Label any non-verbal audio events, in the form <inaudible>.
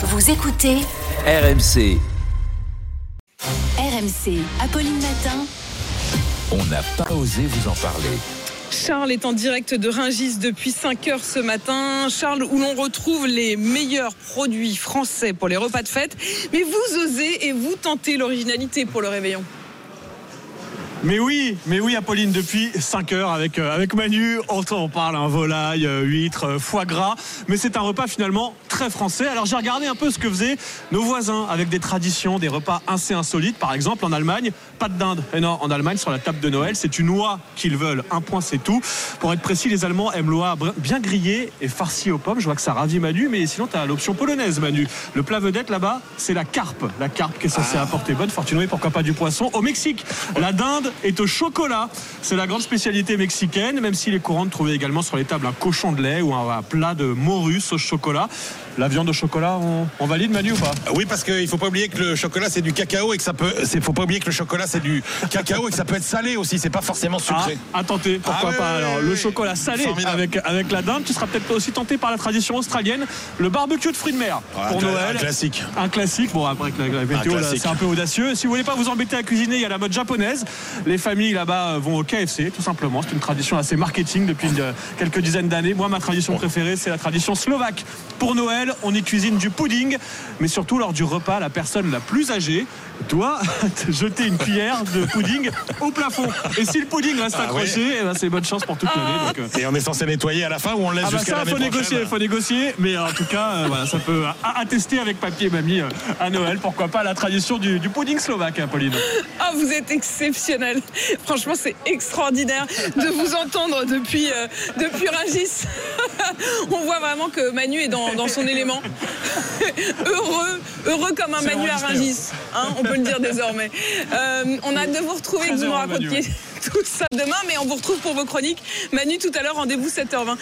Vous écoutez RMC, RMC, Apolline Matin. on n'a pas osé vous en parler. Charles est en direct de Ringis depuis 5 heures ce matin. Charles, où l'on retrouve les meilleurs produits français pour les repas de fête. Mais vous osez et vous tentez l'originalité pour le réveillon. Mais oui, mais oui, Apolline, depuis 5 heures avec, euh, avec Manu, on, on parle un volaille, euh, huître, euh, foie gras, mais c'est un repas finalement très français. Alors j'ai regardé un peu ce que faisaient nos voisins avec des traditions, des repas assez insolites. Par exemple, en Allemagne, pas de dinde. Et non, en Allemagne, sur la table de Noël, c'est une oie qu'ils veulent. Un point, c'est tout. Pour être précis, les Allemands aiment l'oie bien grillée et farcie aux pommes. Je vois que ça ravit Manu, mais sinon, tu as l'option polonaise, Manu. Le plat vedette là-bas, c'est la carpe. La carpe qui est censée apporter bonne fortune, et pourquoi pas du poisson. Au Mexique, la dinde est au chocolat. C'est la grande spécialité mexicaine, même s'il est courant de trouver également sur les tables un cochon de lait ou un, plat de morue sauce chocolat. La viande au chocolat, on, on valide Manu ou pas? Oui, parce qu'il faut pas oublier que le chocolat c'est du cacao et que ça peut. C'est faut pas oublier que le chocolat c'est du cacao et que ça peut être salé aussi. C'est pas forcément Ah, sucré. à tenter, pourquoi Ah pas. Alors, le chocolat salé Formidable. avec, avec la dinde. Tu seras peut-être aussi tenté par la tradition australienne, le barbecue de fruits de mer Ah, pour Noël. un classique. Un classique. Bon, après que la, météo, c'est un peu audacieux. Si vous voulez pas vous embêter à cuisiner, il y a la mode japonaise. Les familles là-bas euh, vont au KFC, tout simplement. C'est une tradition assez marketing depuis une- euh, quelques dizaines d'années. Moi, ma tradition préférée, c'est la tradition slovaque. Pour Noël, on y cuisine du pudding, mais surtout lors du repas, la personne la plus âgée doit <laughs> jeter une cuillère de pudding au plafond. Et si le pudding reste Ah accroché, eh ben, c'est bonne chance pour toute l'année. donc, euh, Et on est censé nettoyer à la fin ou on laisse ah bah jusqu'à ça, l'année faut négocier, faut négocier. Mais en tout cas, euh, voilà, ça peut attester avec papier mamie euh, à Noël. Pourquoi pas la tradition du, du pudding slovaque, hein, Pauline. Ah, vous êtes exceptionnel. Franchement, c'est extraordinaire de vous entendre depuis, euh, depuis Rungis. <laughs> On voit vraiment que Manu est dans, dans son élément. <laughs> heureux, heureux comme un Manu à enregistré, Rungis. hein, on peut le dire désormais. Euh, on a hâte de vous retrouver, que vous nous racontiez <laughs> tout ça demain, mais on vous retrouve pour vos chroniques. Manu, tout à l'heure, rendez-vous 7h20.